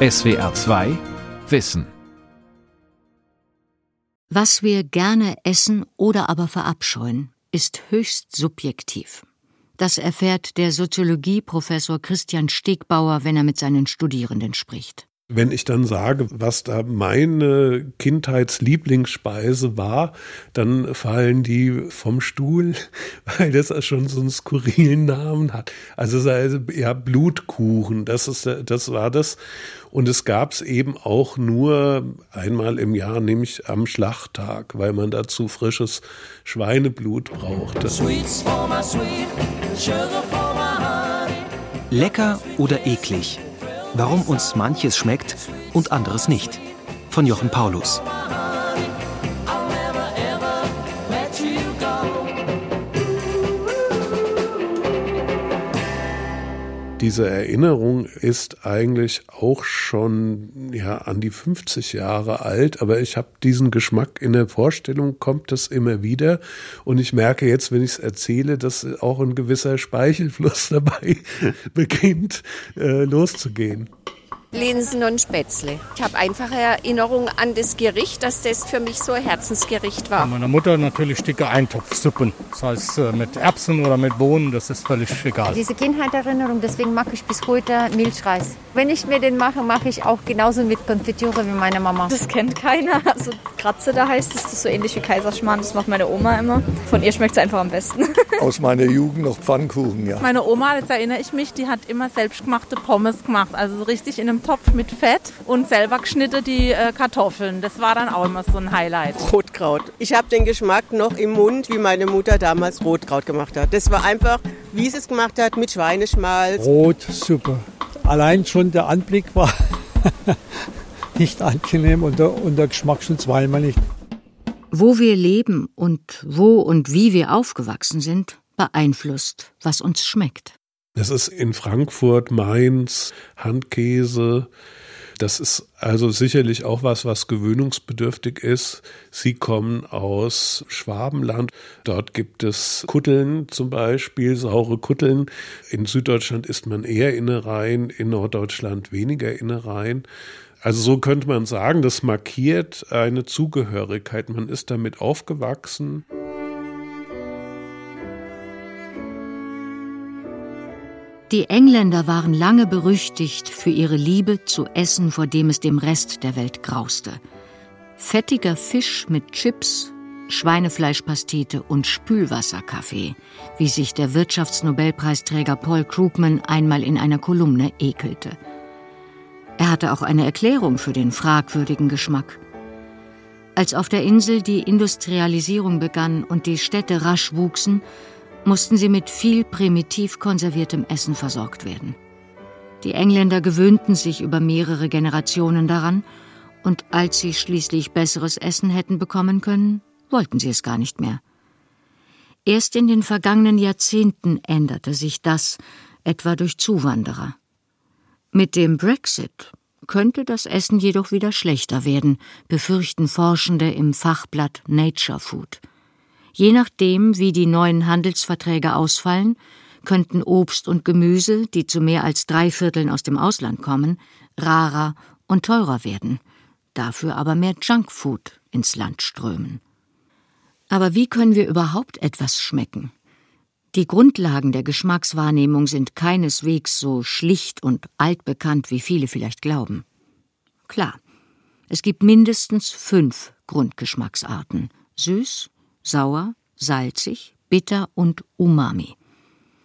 SWR 2 Wissen Was wir gerne essen oder aber verabscheuen, ist höchst subjektiv. Das erfährt der Soziologieprofessor Christian Stegbauer, wenn er mit seinen Studierenden spricht. Wenn ich dann sage, was da meine Kindheitslieblingsspeise war, dann fallen die vom Stuhl, weil das schon so einen skurrilen Namen hat. Also ja Blutkuchen, das ist das war das und es gab es eben auch nur einmal im Jahr, nämlich am Schlachttag, weil man dazu frisches Schweineblut brauchte. Lecker oder eklig? Warum uns manches schmeckt und anderes nicht. Von Jochen Paulus. Diese Erinnerung ist eigentlich auch schon ja an die 50 Jahre alt, aber ich habe diesen Geschmack in der Vorstellung, kommt das immer wieder und ich merke jetzt, wenn ich es erzähle, dass auch ein gewisser Speichelfluss dabei beginnt äh, loszugehen. Linsen und Spätzle. Ich habe einfache Erinnerungen an das Gericht, dass das für mich so ein Herzensgericht war. Meiner Mutter natürlich dicke Eintopfsuppen. Das heißt äh, mit Erbsen oder mit Bohnen, das ist völlig egal. Diese Kindheitserinnerung, deswegen mache ich bis heute Milchreis. Wenn ich mir den mache, mache ich auch genauso mit Konfitüre wie meine Mama. Das kennt keiner. Also Kratze, da heißt es, das ist so ähnlich wie Kaiserschmarrn. Das macht meine Oma immer. Von ihr schmeckt es einfach am besten. Aus meiner Jugend noch Pfannkuchen, ja. Meine Oma, jetzt erinnere ich mich, die hat immer selbstgemachte Pommes gemacht. Also so richtig in einem Topf mit Fett und selber geschnitte die äh, Kartoffeln. Das war dann auch immer so ein Highlight. Rotkraut. Ich habe den Geschmack noch im Mund, wie meine Mutter damals Rotkraut gemacht hat. Das war einfach, wie sie es gemacht hat, mit Schweineschmalz. Rotsuppe. Allein schon der Anblick war nicht angenehm und der, und der Geschmack schon zweimal nicht. Wo wir leben und wo und wie wir aufgewachsen sind, beeinflusst, was uns schmeckt. Das ist in Frankfurt, Mainz, Handkäse. Das ist also sicherlich auch was, was gewöhnungsbedürftig ist. Sie kommen aus Schwabenland. Dort gibt es Kutteln zum Beispiel, saure Kutteln. In Süddeutschland isst man eher Innereien, in Norddeutschland weniger Innereien. Also so könnte man sagen, das markiert eine Zugehörigkeit. Man ist damit aufgewachsen. Die Engländer waren lange berüchtigt für ihre Liebe zu Essen, vor dem es dem Rest der Welt grauste. Fettiger Fisch mit Chips, Schweinefleischpastete und Spülwasserkaffee, wie sich der Wirtschaftsnobelpreisträger Paul Krugman einmal in einer Kolumne ekelte. Er hatte auch eine Erklärung für den fragwürdigen Geschmack. Als auf der Insel die Industrialisierung begann und die Städte rasch wuchsen, mussten sie mit viel primitiv konserviertem Essen versorgt werden. Die Engländer gewöhnten sich über mehrere Generationen daran, und als sie schließlich besseres Essen hätten bekommen können, wollten sie es gar nicht mehr. Erst in den vergangenen Jahrzehnten änderte sich das, etwa durch Zuwanderer. Mit dem Brexit könnte das Essen jedoch wieder schlechter werden, befürchten Forschende im Fachblatt Nature Food. Je nachdem, wie die neuen Handelsverträge ausfallen, könnten Obst und Gemüse, die zu mehr als drei Vierteln aus dem Ausland kommen, rarer und teurer werden, dafür aber mehr Junkfood ins Land strömen. Aber wie können wir überhaupt etwas schmecken? Die Grundlagen der Geschmackswahrnehmung sind keineswegs so schlicht und altbekannt, wie viele vielleicht glauben. Klar, es gibt mindestens fünf Grundgeschmacksarten süß, sauer, salzig, bitter und umami.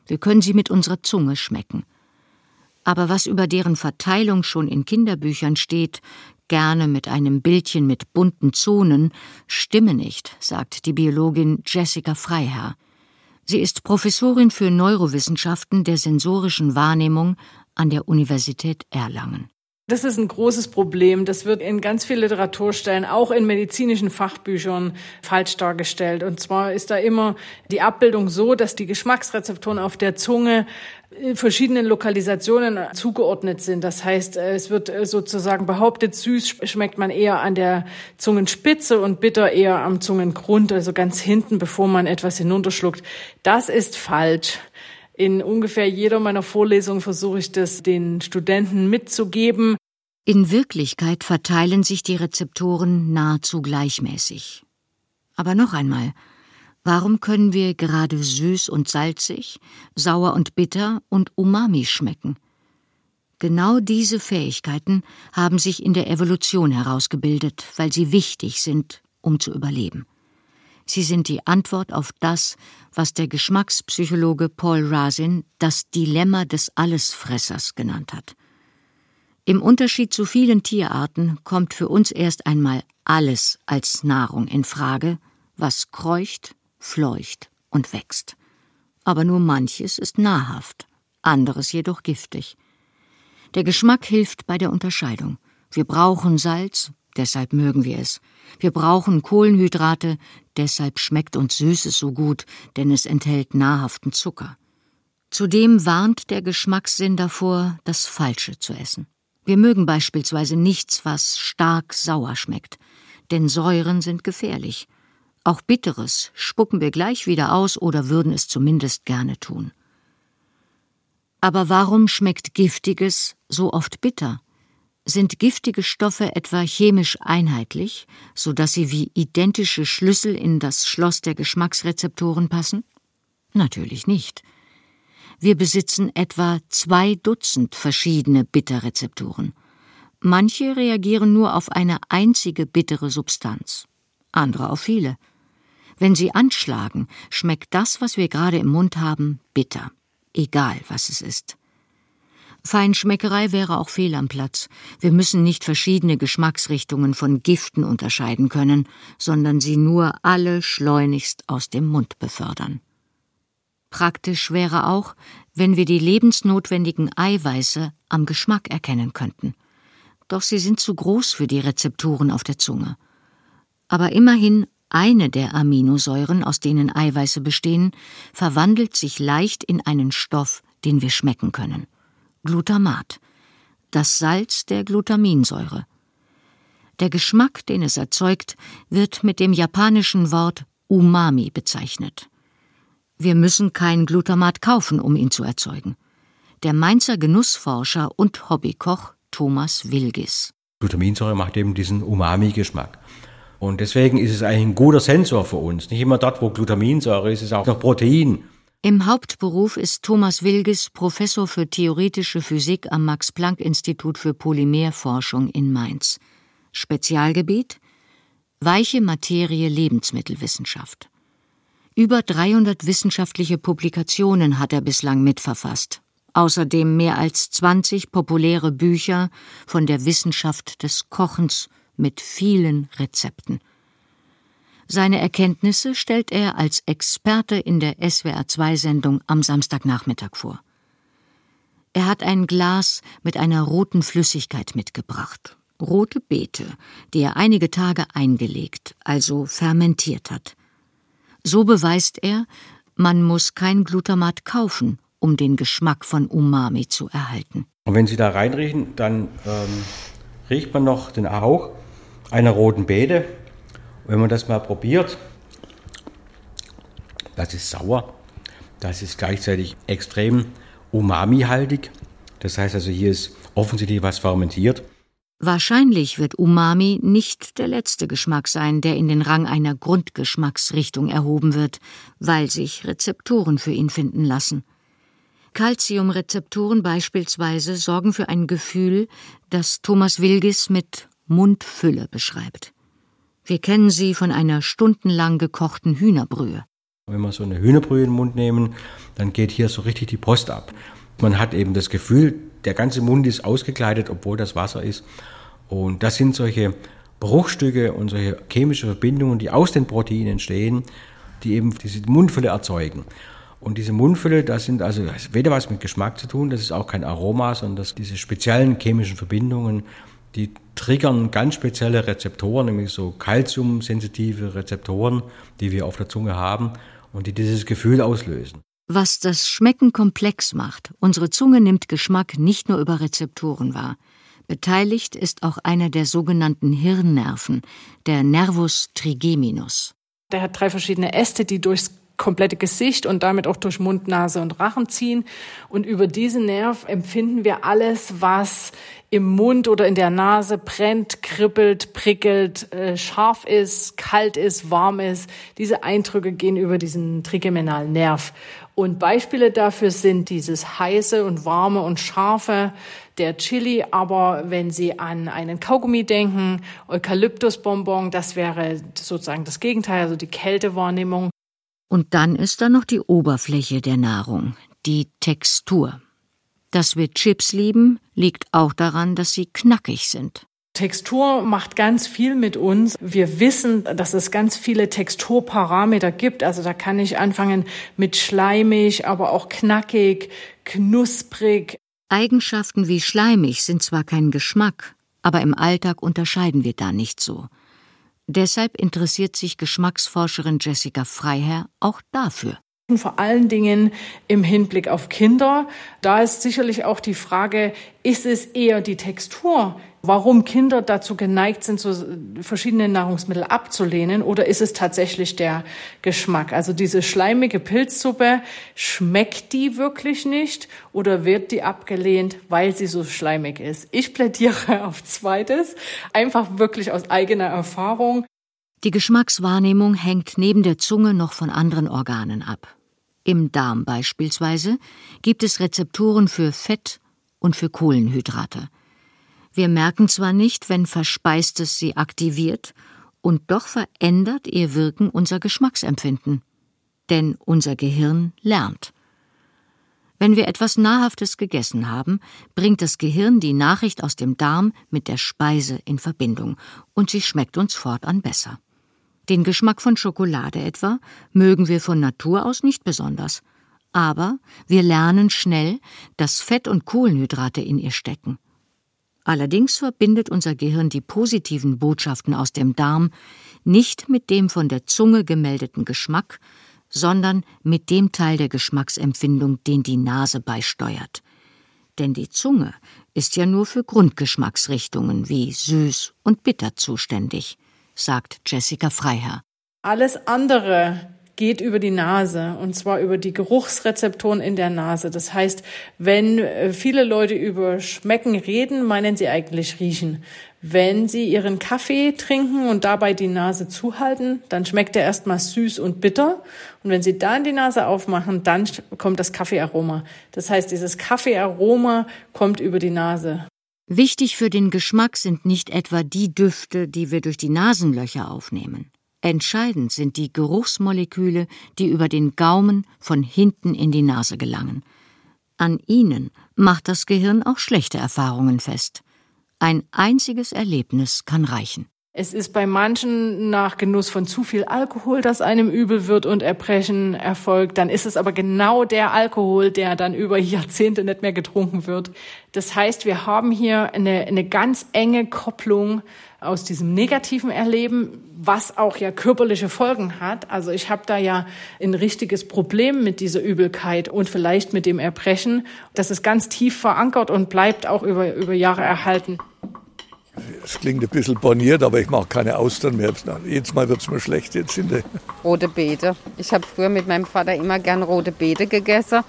Wir können sie mit unserer Zunge schmecken. Aber was über deren Verteilung schon in Kinderbüchern steht, gerne mit einem Bildchen mit bunten Zonen, stimme nicht, sagt die Biologin Jessica Freiherr. Sie ist Professorin für Neurowissenschaften der sensorischen Wahrnehmung an der Universität Erlangen. Das ist ein großes Problem. Das wird in ganz vielen Literaturstellen, auch in medizinischen Fachbüchern, falsch dargestellt. Und zwar ist da immer die Abbildung so, dass die Geschmacksrezeptoren auf der Zunge verschiedenen Lokalisationen zugeordnet sind. Das heißt, es wird sozusagen behauptet, süß schmeckt man eher an der Zungenspitze und bitter eher am Zungengrund, also ganz hinten, bevor man etwas hinunterschluckt. Das ist falsch. In ungefähr jeder meiner Vorlesungen versuche ich das den Studenten mitzugeben. In Wirklichkeit verteilen sich die Rezeptoren nahezu gleichmäßig. Aber noch einmal, warum können wir gerade süß und salzig, sauer und bitter und umami schmecken? Genau diese Fähigkeiten haben sich in der Evolution herausgebildet, weil sie wichtig sind, um zu überleben. Sie sind die Antwort auf das, was der Geschmackspsychologe Paul Razin das Dilemma des Allesfressers genannt hat. Im Unterschied zu vielen Tierarten kommt für uns erst einmal alles als Nahrung in Frage, was kreucht, fleucht und wächst. Aber nur manches ist nahrhaft, anderes jedoch giftig. Der Geschmack hilft bei der Unterscheidung. Wir brauchen Salz, deshalb mögen wir es. Wir brauchen Kohlenhydrate, deshalb schmeckt uns Süßes so gut, denn es enthält nahrhaften Zucker. Zudem warnt der Geschmackssinn davor, das Falsche zu essen. Wir mögen beispielsweise nichts, was stark sauer schmeckt, denn Säuren sind gefährlich. Auch Bitteres spucken wir gleich wieder aus oder würden es zumindest gerne tun. Aber warum schmeckt Giftiges so oft bitter? Sind giftige Stoffe etwa chemisch einheitlich, so dass sie wie identische Schlüssel in das Schloss der Geschmacksrezeptoren passen? Natürlich nicht. Wir besitzen etwa zwei Dutzend verschiedene Bitterrezeptoren. Manche reagieren nur auf eine einzige bittere Substanz, andere auf viele. Wenn sie anschlagen, schmeckt das, was wir gerade im Mund haben, bitter, egal was es ist. Feinschmeckerei wäre auch fehl am Platz. Wir müssen nicht verschiedene Geschmacksrichtungen von Giften unterscheiden können, sondern sie nur alle schleunigst aus dem Mund befördern. Praktisch wäre auch, wenn wir die lebensnotwendigen Eiweiße am Geschmack erkennen könnten. Doch sie sind zu groß für die Rezeptoren auf der Zunge. Aber immerhin eine der Aminosäuren, aus denen Eiweiße bestehen, verwandelt sich leicht in einen Stoff, den wir schmecken können. Glutamat, das Salz der Glutaminsäure. Der Geschmack, den es erzeugt, wird mit dem japanischen Wort Umami bezeichnet. Wir müssen kein Glutamat kaufen, um ihn zu erzeugen. Der Mainzer Genussforscher und Hobbykoch Thomas Wilgis. Glutaminsäure macht eben diesen Umami-Geschmack. Und deswegen ist es eigentlich ein guter Sensor für uns. Nicht immer dort, wo Glutaminsäure ist, ist auch noch Protein. Im Hauptberuf ist Thomas Wilges Professor für theoretische Physik am Max-Planck-Institut für Polymerforschung in Mainz. Spezialgebiet Weiche Materie Lebensmittelwissenschaft. Über 300 wissenschaftliche Publikationen hat er bislang mitverfasst. Außerdem mehr als 20 populäre Bücher von der Wissenschaft des Kochens mit vielen Rezepten. Seine Erkenntnisse stellt er als Experte in der SWR2-Sendung am Samstagnachmittag vor. Er hat ein Glas mit einer roten Flüssigkeit mitgebracht. Rote Beete, die er einige Tage eingelegt, also fermentiert hat. So beweist er, man muss kein Glutamat kaufen, um den Geschmack von Umami zu erhalten. Und wenn Sie da reinriechen, dann ähm, riecht man noch den Hauch einer roten Beete. Wenn man das mal probiert, das ist sauer, das ist gleichzeitig extrem umami-haltig. Das heißt also, hier ist offensichtlich was fermentiert. Wahrscheinlich wird Umami nicht der letzte Geschmack sein, der in den Rang einer Grundgeschmacksrichtung erhoben wird, weil sich Rezeptoren für ihn finden lassen. Calciumrezeptoren beispielsweise sorgen für ein Gefühl, das Thomas Wilgis mit Mundfülle beschreibt. Wir kennen sie von einer stundenlang gekochten Hühnerbrühe. Wenn wir so eine Hühnerbrühe in den Mund nehmen, dann geht hier so richtig die Post ab. Man hat eben das Gefühl, der ganze Mund ist ausgekleidet, obwohl das Wasser ist. Und das sind solche Bruchstücke und solche chemische Verbindungen, die aus den Proteinen entstehen, die eben diese Mundfülle erzeugen. Und diese Mundfülle, das sind also das weder was mit Geschmack zu tun, das ist auch kein Aroma, sondern das, diese speziellen chemischen Verbindungen, die triggern ganz spezielle Rezeptoren, nämlich so kalziumsensitive Rezeptoren, die wir auf der Zunge haben und die dieses Gefühl auslösen. Was das Schmecken komplex macht, unsere Zunge nimmt Geschmack nicht nur über Rezeptoren wahr. Beteiligt ist auch einer der sogenannten Hirnnerven, der Nervus trigeminus. Der hat drei verschiedene Äste, die durchs komplette Gesicht und damit auch durch Mund, Nase und Rachen ziehen. Und über diesen Nerv empfinden wir alles, was im Mund oder in der Nase brennt, kribbelt, prickelt, äh, scharf ist, kalt ist, warm ist. Diese Eindrücke gehen über diesen trigeminalen Nerv. Und Beispiele dafür sind dieses heiße und warme und scharfe, der Chili. Aber wenn Sie an einen Kaugummi denken, Eukalyptusbonbon, das wäre sozusagen das Gegenteil, also die Kältewahrnehmung. Und dann ist da noch die Oberfläche der Nahrung, die Textur. Dass wir Chips lieben, liegt auch daran, dass sie knackig sind. Textur macht ganz viel mit uns. Wir wissen, dass es ganz viele Texturparameter gibt. Also da kann ich anfangen mit schleimig, aber auch knackig, knusprig. Eigenschaften wie schleimig sind zwar kein Geschmack, aber im Alltag unterscheiden wir da nicht so. Deshalb interessiert sich Geschmacksforscherin Jessica Freiherr auch dafür. Vor allen Dingen im Hinblick auf Kinder. Da ist sicherlich auch die Frage, ist es eher die Textur, warum Kinder dazu geneigt sind, so verschiedene Nahrungsmittel abzulehnen, oder ist es tatsächlich der Geschmack? Also diese schleimige Pilzsuppe, schmeckt die wirklich nicht oder wird die abgelehnt, weil sie so schleimig ist? Ich plädiere auf zweites, einfach wirklich aus eigener Erfahrung. Die Geschmackswahrnehmung hängt neben der Zunge noch von anderen Organen ab. Im Darm beispielsweise gibt es Rezeptoren für Fett und für Kohlenhydrate. Wir merken zwar nicht, wenn Verspeistes sie aktiviert, und doch verändert ihr Wirken unser Geschmacksempfinden. Denn unser Gehirn lernt. Wenn wir etwas Nahrhaftes gegessen haben, bringt das Gehirn die Nachricht aus dem Darm mit der Speise in Verbindung, und sie schmeckt uns fortan besser. Den Geschmack von Schokolade etwa mögen wir von Natur aus nicht besonders. Aber wir lernen schnell, dass Fett und Kohlenhydrate in ihr stecken. Allerdings verbindet unser Gehirn die positiven Botschaften aus dem Darm nicht mit dem von der Zunge gemeldeten Geschmack, sondern mit dem Teil der Geschmacksempfindung, den die Nase beisteuert. Denn die Zunge ist ja nur für Grundgeschmacksrichtungen wie süß und bitter zuständig sagt Jessica Freiherr. Alles andere geht über die Nase und zwar über die Geruchsrezeptoren in der Nase. Das heißt, wenn äh, viele Leute über Schmecken reden, meinen sie eigentlich riechen. Wenn sie ihren Kaffee trinken und dabei die Nase zuhalten, dann schmeckt er erstmal süß und bitter. Und wenn sie dann die Nase aufmachen, dann kommt das Kaffeearoma. Das heißt, dieses Kaffeearoma kommt über die Nase. Wichtig für den Geschmack sind nicht etwa die Düfte, die wir durch die Nasenlöcher aufnehmen. Entscheidend sind die Geruchsmoleküle, die über den Gaumen von hinten in die Nase gelangen. An ihnen macht das Gehirn auch schlechte Erfahrungen fest. Ein einziges Erlebnis kann reichen. Es ist bei manchen nach Genuss von zu viel Alkohol, dass einem übel wird und Erbrechen erfolgt. Dann ist es aber genau der Alkohol, der dann über Jahrzehnte nicht mehr getrunken wird. Das heißt, wir haben hier eine, eine ganz enge Kopplung aus diesem negativen Erleben, was auch ja körperliche Folgen hat. Also ich habe da ja ein richtiges Problem mit dieser Übelkeit und vielleicht mit dem Erbrechen. Das ist ganz tief verankert und bleibt auch über, über Jahre erhalten. Es klingt ein bisschen borniert, aber ich mache keine Austern mehr. Jedes Mal wird es mir schlecht jetzt in der Rote Beete. Ich habe früher mit meinem Vater immer gern rote Beete gegessen.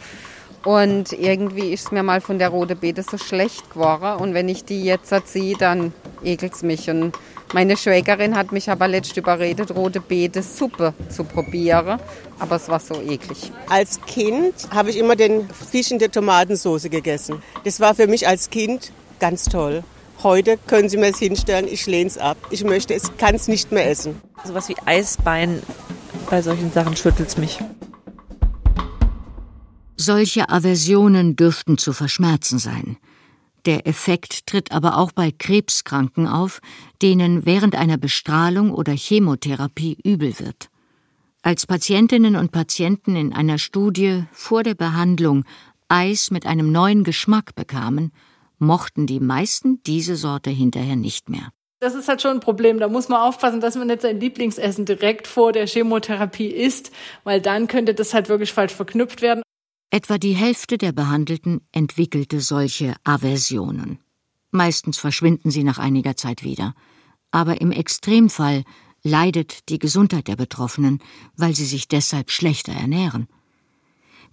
Und irgendwie ist es mir mal von der rote Beete so schlecht geworden. Und wenn ich die jetzt ziehe, dann ekelt es mich. Und meine Schwägerin hat mich aber letzt überredet, rote Beete Suppe zu probieren. Aber es war so eklig. Als Kind habe ich immer den Fisch in der Tomatensauce gegessen. Das war für mich als Kind ganz toll. Heute können Sie mir es hinstellen, ich lehne es ab. Ich möchte es, kann es nicht mehr essen. So was wie Eisbein, bei solchen Sachen schüttelt es mich. Solche Aversionen dürften zu verschmerzen sein. Der Effekt tritt aber auch bei Krebskranken auf, denen während einer Bestrahlung oder Chemotherapie übel wird. Als Patientinnen und Patienten in einer Studie vor der Behandlung Eis mit einem neuen Geschmack bekamen, mochten die meisten diese Sorte hinterher nicht mehr. Das ist halt schon ein Problem. Da muss man aufpassen, dass man nicht sein Lieblingsessen direkt vor der Chemotherapie isst, weil dann könnte das halt wirklich falsch verknüpft werden. Etwa die Hälfte der Behandelten entwickelte solche Aversionen. Meistens verschwinden sie nach einiger Zeit wieder. Aber im Extremfall leidet die Gesundheit der Betroffenen, weil sie sich deshalb schlechter ernähren.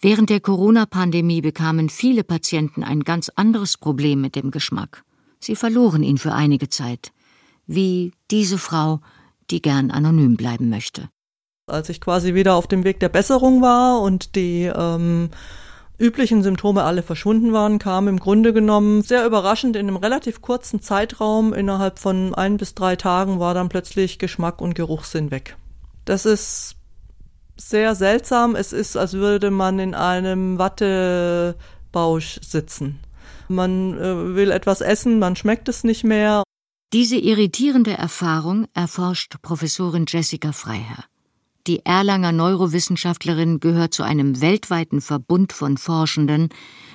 Während der Corona-Pandemie bekamen viele Patienten ein ganz anderes Problem mit dem Geschmack. Sie verloren ihn für einige Zeit, wie diese Frau, die gern anonym bleiben möchte. Als ich quasi wieder auf dem Weg der Besserung war und die ähm, üblichen Symptome alle verschwunden waren, kam im Grunde genommen sehr überraschend in einem relativ kurzen Zeitraum, innerhalb von ein bis drei Tagen, war dann plötzlich Geschmack und Geruchssinn weg. Das ist sehr seltsam. Es ist, als würde man in einem Wattebausch sitzen. Man äh, will etwas essen, man schmeckt es nicht mehr. Diese irritierende Erfahrung erforscht Professorin Jessica Freiherr. Die Erlanger Neurowissenschaftlerin gehört zu einem weltweiten Verbund von Forschenden,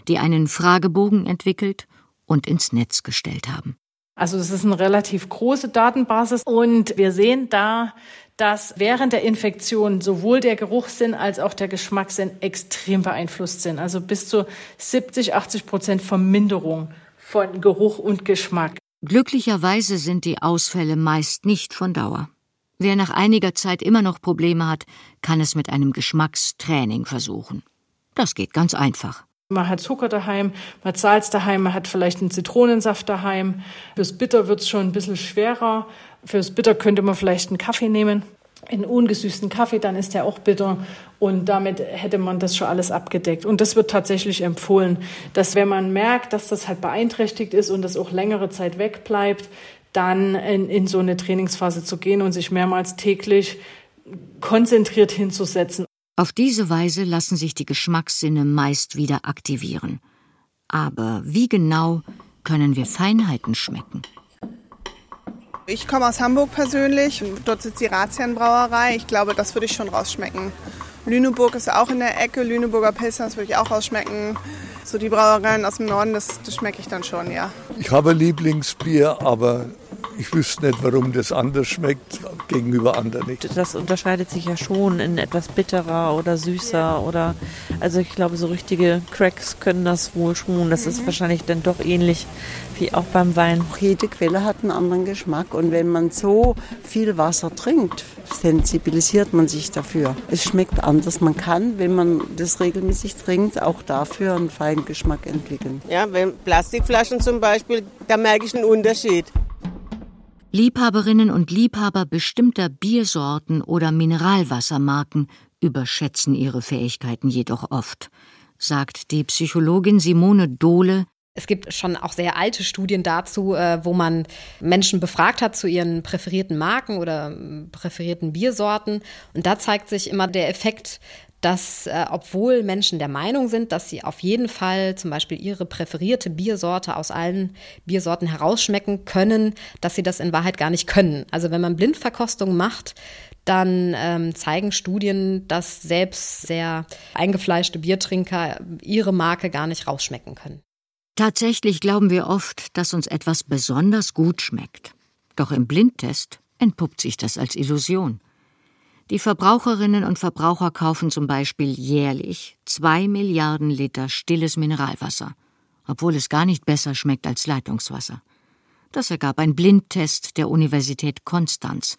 die einen Fragebogen entwickelt und ins Netz gestellt haben. Also es ist eine relativ große Datenbasis und wir sehen da, dass während der Infektion sowohl der Geruchssinn als auch der Geschmackssinn extrem beeinflusst sind. Also bis zu 70, 80 Prozent Verminderung von Geruch und Geschmack. Glücklicherweise sind die Ausfälle meist nicht von Dauer. Wer nach einiger Zeit immer noch Probleme hat, kann es mit einem Geschmackstraining versuchen. Das geht ganz einfach. Man hat Zucker daheim, man hat Salz daheim, man hat vielleicht einen Zitronensaft daheim. Fürs Bitter wird es schon ein bisschen schwerer. Fürs Bitter könnte man vielleicht einen Kaffee nehmen, einen ungesüßten Kaffee, dann ist der auch bitter. Und damit hätte man das schon alles abgedeckt. Und das wird tatsächlich empfohlen, dass wenn man merkt, dass das halt beeinträchtigt ist und das auch längere Zeit wegbleibt, dann in, in so eine Trainingsphase zu gehen und sich mehrmals täglich konzentriert hinzusetzen. Auf diese Weise lassen sich die Geschmackssinne meist wieder aktivieren. Aber wie genau können wir Feinheiten schmecken? Ich komme aus Hamburg persönlich. Dort sitzt die Razian-Brauerei. Ich glaube, das würde ich schon rausschmecken. Lüneburg ist auch in der Ecke. Lüneburger Pilsner, das würde ich auch rausschmecken. So die Brauereien aus dem Norden, das, das schmecke ich dann schon, ja. Ich habe Lieblingsbier, aber ich wüsste nicht, warum das anders schmeckt gegenüber anderen nicht. Das unterscheidet sich ja schon in etwas bitterer oder süßer oder also ich glaube so richtige Cracks können das wohl schon. Das ist mhm. wahrscheinlich dann doch ähnlich wie auch beim Wein. Jede Quelle hat einen anderen Geschmack und wenn man so viel Wasser trinkt, sensibilisiert man sich dafür. Es schmeckt anders. Man kann, wenn man das regelmäßig trinkt, auch dafür einen feinen Geschmack entwickeln. Ja, wenn Plastikflaschen zum Beispiel, da merke ich einen Unterschied. Liebhaberinnen und Liebhaber bestimmter Biersorten oder Mineralwassermarken überschätzen ihre Fähigkeiten jedoch oft, sagt die Psychologin Simone Dohle. Es gibt schon auch sehr alte Studien dazu, äh, wo man Menschen befragt hat zu ihren präferierten Marken oder ähm, präferierten Biersorten. Und da zeigt sich immer der Effekt, dass äh, obwohl Menschen der Meinung sind, dass sie auf jeden Fall zum Beispiel ihre präferierte Biersorte aus allen Biersorten herausschmecken können, dass sie das in Wahrheit gar nicht können. Also wenn man Blindverkostung macht, dann ähm, zeigen Studien, dass selbst sehr eingefleischte Biertrinker ihre Marke gar nicht rausschmecken können. Tatsächlich glauben wir oft, dass uns etwas besonders gut schmeckt. Doch im Blindtest entpuppt sich das als Illusion. Die Verbraucherinnen und Verbraucher kaufen zum Beispiel jährlich zwei Milliarden Liter stilles Mineralwasser, obwohl es gar nicht besser schmeckt als Leitungswasser. Das ergab ein Blindtest der Universität Konstanz.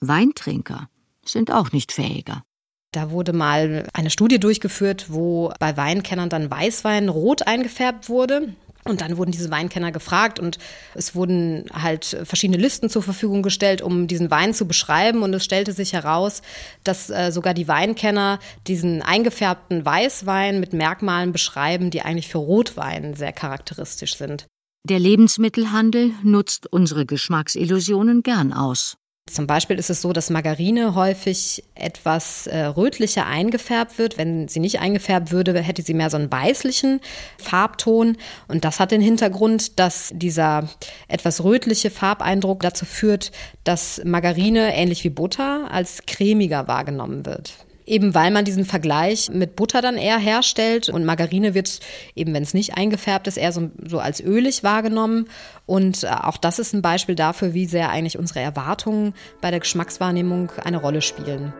Weintrinker sind auch nicht fähiger. Da wurde mal eine Studie durchgeführt, wo bei Weinkennern dann Weißwein rot eingefärbt wurde. Und dann wurden diese Weinkenner gefragt und es wurden halt verschiedene Listen zur Verfügung gestellt, um diesen Wein zu beschreiben. Und es stellte sich heraus, dass äh, sogar die Weinkenner diesen eingefärbten Weißwein mit Merkmalen beschreiben, die eigentlich für Rotwein sehr charakteristisch sind. Der Lebensmittelhandel nutzt unsere Geschmacksillusionen gern aus. Zum Beispiel ist es so, dass Margarine häufig etwas äh, rötlicher eingefärbt wird. Wenn sie nicht eingefärbt würde, hätte sie mehr so einen weißlichen Farbton. Und das hat den Hintergrund, dass dieser etwas rötliche Farbeindruck dazu führt, dass Margarine ähnlich wie Butter als cremiger wahrgenommen wird eben weil man diesen Vergleich mit Butter dann eher herstellt und Margarine wird eben, wenn es nicht eingefärbt ist, eher so, so als ölig wahrgenommen. Und äh, auch das ist ein Beispiel dafür, wie sehr eigentlich unsere Erwartungen bei der Geschmackswahrnehmung eine Rolle spielen.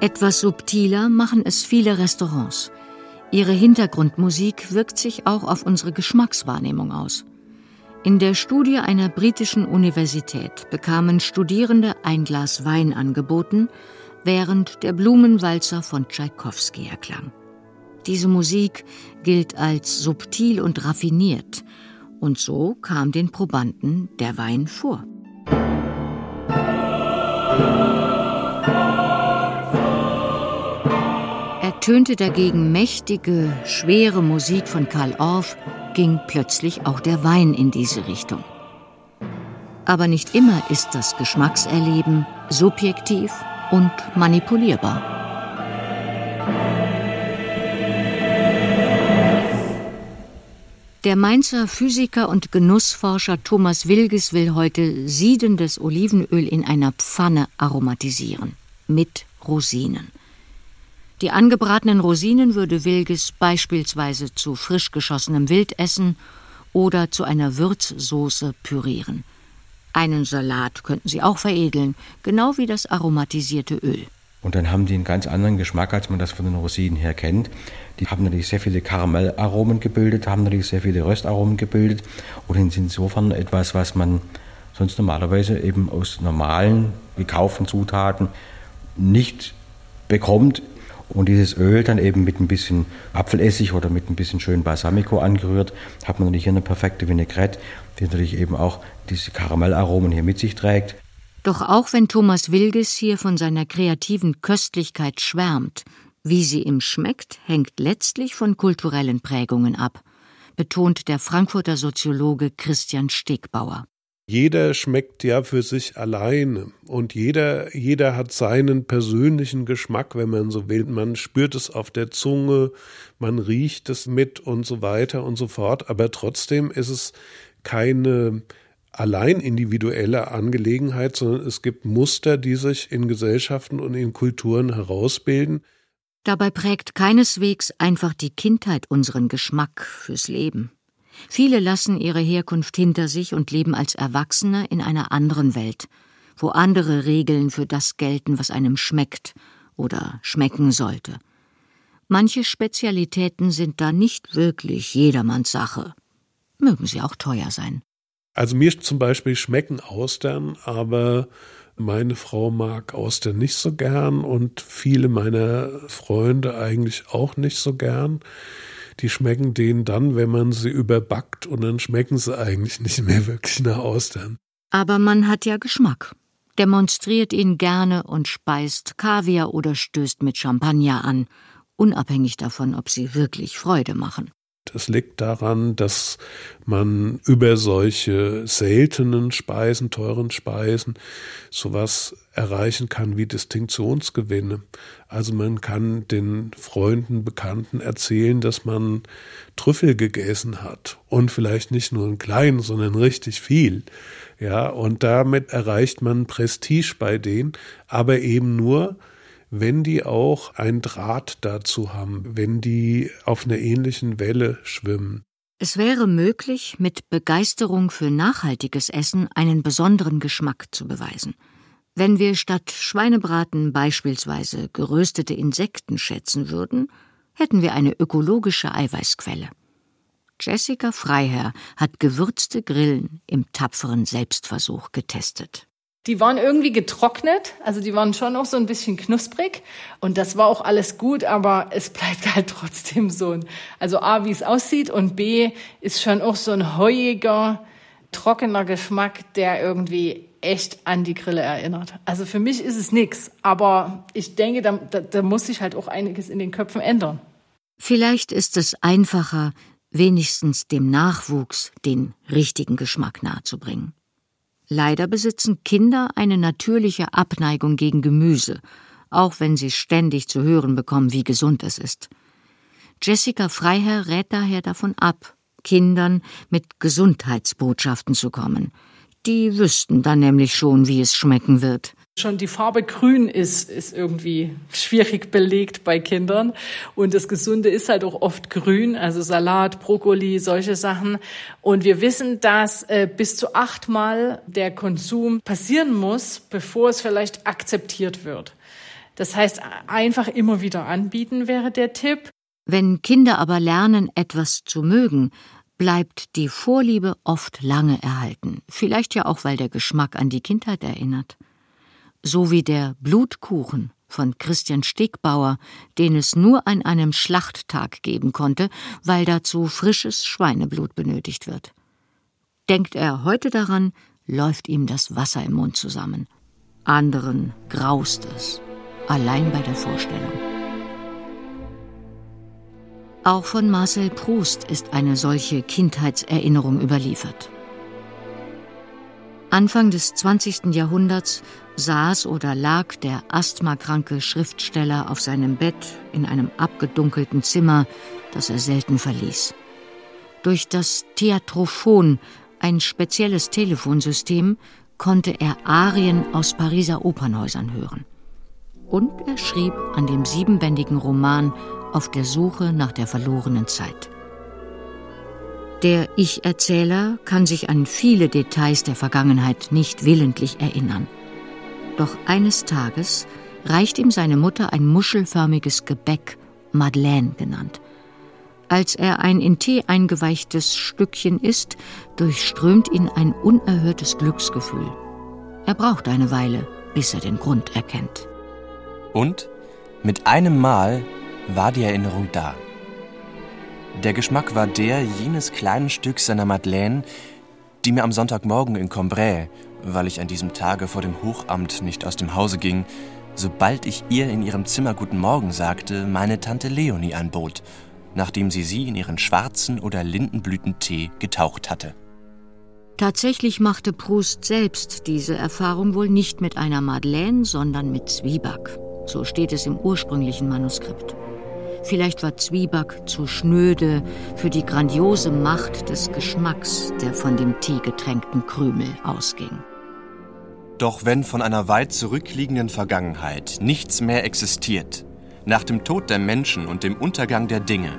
Etwas subtiler machen es viele Restaurants. Ihre Hintergrundmusik wirkt sich auch auf unsere Geschmackswahrnehmung aus. In der Studie einer britischen Universität bekamen Studierende ein Glas Wein angeboten, während der Blumenwalzer von Tschaikowski erklang. Diese Musik gilt als subtil und raffiniert, und so kam den Probanden der Wein vor. Ertönte dagegen mächtige, schwere Musik von Karl Orff, ging plötzlich auch der Wein in diese Richtung. Aber nicht immer ist das Geschmackserleben subjektiv und manipulierbar. Der Mainzer Physiker und Genussforscher Thomas Wilges will heute siedendes Olivenöl in einer Pfanne aromatisieren. Mit Rosinen. Die angebratenen Rosinen würde Wilges beispielsweise zu frisch geschossenem Wildessen oder zu einer Würzsoße pürieren. Einen Salat könnten sie auch veredeln, genau wie das aromatisierte Öl. Und dann haben die einen ganz anderen Geschmack, als man das von den Rosinen her kennt. Die haben natürlich sehr viele Karamellaromen gebildet, haben natürlich sehr viele Röstaromen gebildet und sind insofern etwas, was man sonst normalerweise eben aus normalen, gekauften Zutaten nicht bekommt und dieses Öl dann eben mit ein bisschen Apfelessig oder mit ein bisschen schön Balsamico angerührt, hat man natürlich hier eine perfekte Vinaigrette, die natürlich eben auch diese Karamellaromen hier mit sich trägt. Doch auch wenn Thomas Wilges hier von seiner kreativen Köstlichkeit schwärmt, wie sie ihm schmeckt, hängt letztlich von kulturellen Prägungen ab, betont der Frankfurter Soziologe Christian Stegbauer jeder schmeckt ja für sich alleine und jeder, jeder hat seinen persönlichen Geschmack, wenn man so will. Man spürt es auf der Zunge, man riecht es mit und so weiter und so fort. Aber trotzdem ist es keine allein individuelle Angelegenheit, sondern es gibt Muster, die sich in Gesellschaften und in Kulturen herausbilden. Dabei prägt keineswegs einfach die Kindheit unseren Geschmack fürs Leben. Viele lassen ihre Herkunft hinter sich und leben als Erwachsene in einer anderen Welt, wo andere Regeln für das gelten, was einem schmeckt oder schmecken sollte. Manche Spezialitäten sind da nicht wirklich jedermanns Sache. Mögen sie auch teuer sein. Also mir zum Beispiel schmecken Austern, aber meine Frau mag Austern nicht so gern und viele meiner Freunde eigentlich auch nicht so gern die schmecken denen dann, wenn man sie überbackt und dann schmecken sie eigentlich nicht mehr wirklich nach Austern. Aber man hat ja Geschmack, demonstriert ihn gerne und speist Kaviar oder stößt mit Champagner an, unabhängig davon, ob sie wirklich Freude machen. Es liegt daran, dass man über solche seltenen Speisen, teuren Speisen, sowas erreichen kann wie Distinktionsgewinne. Also man kann den Freunden, Bekannten erzählen, dass man Trüffel gegessen hat und vielleicht nicht nur einen kleinen, sondern richtig viel. Ja, und damit erreicht man Prestige bei denen, aber eben nur, wenn die auch ein Draht dazu haben, wenn die auf einer ähnlichen Welle schwimmen. Es wäre möglich, mit Begeisterung für nachhaltiges Essen einen besonderen Geschmack zu beweisen. Wenn wir statt Schweinebraten beispielsweise geröstete Insekten schätzen würden, hätten wir eine ökologische Eiweißquelle. Jessica Freiherr hat gewürzte Grillen im tapferen Selbstversuch getestet. Die waren irgendwie getrocknet, also die waren schon auch so ein bisschen knusprig und das war auch alles gut, aber es bleibt halt trotzdem so ein, also A, wie es aussieht und B, ist schon auch so ein heuiger, trockener Geschmack, der irgendwie echt an die Grille erinnert. Also für mich ist es nix, aber ich denke, da, da, da muss sich halt auch einiges in den Köpfen ändern. Vielleicht ist es einfacher, wenigstens dem Nachwuchs den richtigen Geschmack nahezubringen. Leider besitzen Kinder eine natürliche Abneigung gegen Gemüse, auch wenn sie ständig zu hören bekommen, wie gesund es ist. Jessica Freiherr rät daher davon ab, Kindern mit Gesundheitsbotschaften zu kommen. Die wüssten dann nämlich schon, wie es schmecken wird. Schon die Farbe grün ist, ist irgendwie schwierig belegt bei Kindern. Und das Gesunde ist halt auch oft grün, also Salat, Brokkoli, solche Sachen. Und wir wissen, dass äh, bis zu achtmal der Konsum passieren muss, bevor es vielleicht akzeptiert wird. Das heißt, einfach immer wieder anbieten wäre der Tipp. Wenn Kinder aber lernen, etwas zu mögen, bleibt die Vorliebe oft lange erhalten, vielleicht ja auch, weil der Geschmack an die Kindheit erinnert. So wie der Blutkuchen von Christian Stegbauer, den es nur an einem Schlachttag geben konnte, weil dazu frisches Schweineblut benötigt wird. Denkt er heute daran, läuft ihm das Wasser im Mund zusammen. Anderen graust es, allein bei der Vorstellung. Auch von Marcel Proust ist eine solche Kindheitserinnerung überliefert. Anfang des 20. Jahrhunderts saß oder lag der asthmakranke Schriftsteller auf seinem Bett in einem abgedunkelten Zimmer, das er selten verließ. Durch das Theatrophon, ein spezielles Telefonsystem, konnte er Arien aus Pariser Opernhäusern hören. Und er schrieb an dem siebenbändigen Roman Auf der Suche nach der verlorenen Zeit. Der Ich-Erzähler kann sich an viele Details der Vergangenheit nicht willentlich erinnern. Doch eines Tages reicht ihm seine Mutter ein muschelförmiges Gebäck, Madeleine genannt. Als er ein in Tee eingeweichtes Stückchen isst, durchströmt ihn ein unerhörtes Glücksgefühl. Er braucht eine Weile, bis er den Grund erkennt. Und mit einem Mal war die Erinnerung da. Der Geschmack war der jenes kleinen Stücks seiner Madeleine, die mir am Sonntagmorgen in Combray, weil ich an diesem Tage vor dem Hochamt nicht aus dem Hause ging, sobald ich ihr in ihrem Zimmer Guten Morgen sagte, meine Tante Leonie anbot, nachdem sie sie in ihren schwarzen oder Lindenblütentee getaucht hatte. Tatsächlich machte Proust selbst diese Erfahrung wohl nicht mit einer Madeleine, sondern mit Zwieback. So steht es im ursprünglichen Manuskript. Vielleicht war Zwieback zu schnöde für die grandiose Macht des Geschmacks, der von dem teegetränkten Krümel ausging. Doch wenn von einer weit zurückliegenden Vergangenheit nichts mehr existiert, nach dem Tod der Menschen und dem Untergang der Dinge,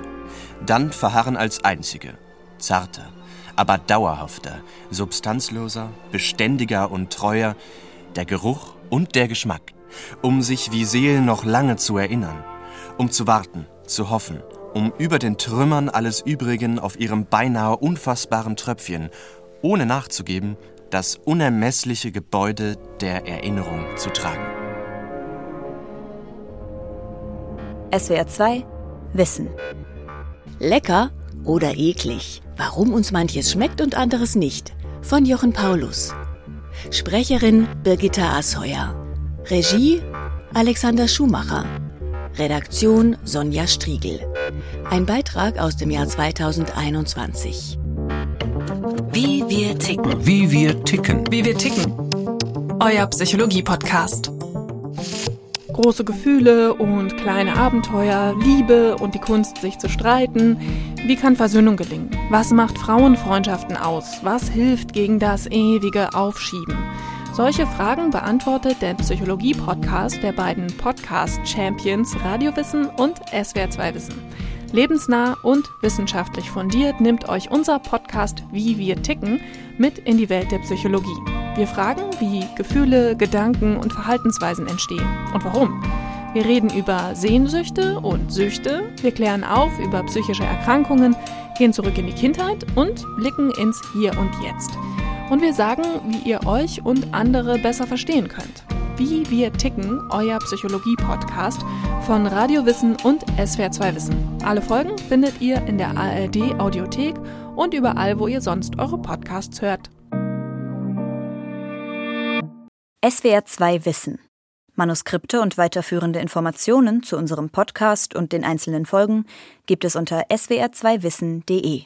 dann verharren als einzige, zarter, aber dauerhafter, substanzloser, beständiger und treuer der Geruch und der Geschmack, um sich wie Seelen noch lange zu erinnern, um zu warten, zu hoffen, um über den Trümmern alles Übrigen auf ihrem beinahe unfassbaren Tröpfchen, ohne nachzugeben, das unermessliche Gebäude der Erinnerung zu tragen. SWR 2 Wissen. Lecker oder eklig? Warum uns manches schmeckt und anderes nicht? Von Jochen Paulus. Sprecherin Birgitta Asheuer. Regie Alexander Schumacher. Redaktion Sonja Striegel. Ein Beitrag aus dem Jahr 2021. Wie wir ticken. Wie wir ticken. Wie wir ticken. Euer Psychologie-Podcast. Große Gefühle und kleine Abenteuer, Liebe und die Kunst, sich zu streiten. Wie kann Versöhnung gelingen? Was macht Frauenfreundschaften aus? Was hilft gegen das ewige Aufschieben? Solche Fragen beantwortet der Psychologie-Podcast der beiden Podcast-Champions Radiowissen und SWR2 Wissen. Lebensnah und wissenschaftlich fundiert nimmt euch unser Podcast Wie wir ticken mit in die Welt der Psychologie. Wir fragen, wie Gefühle, Gedanken und Verhaltensweisen entstehen und warum. Wir reden über Sehnsüchte und Süchte, wir klären auf über psychische Erkrankungen, gehen zurück in die Kindheit und blicken ins Hier und Jetzt. Und wir sagen, wie ihr euch und andere besser verstehen könnt. Wie wir ticken, euer Psychologie-Podcast von Radio Wissen und SWR2 Wissen. Alle Folgen findet ihr in der ARD Audiothek und überall, wo ihr sonst eure Podcasts hört. SWR2 Wissen. Manuskripte und weiterführende Informationen zu unserem Podcast und den einzelnen Folgen gibt es unter swr2wissen.de.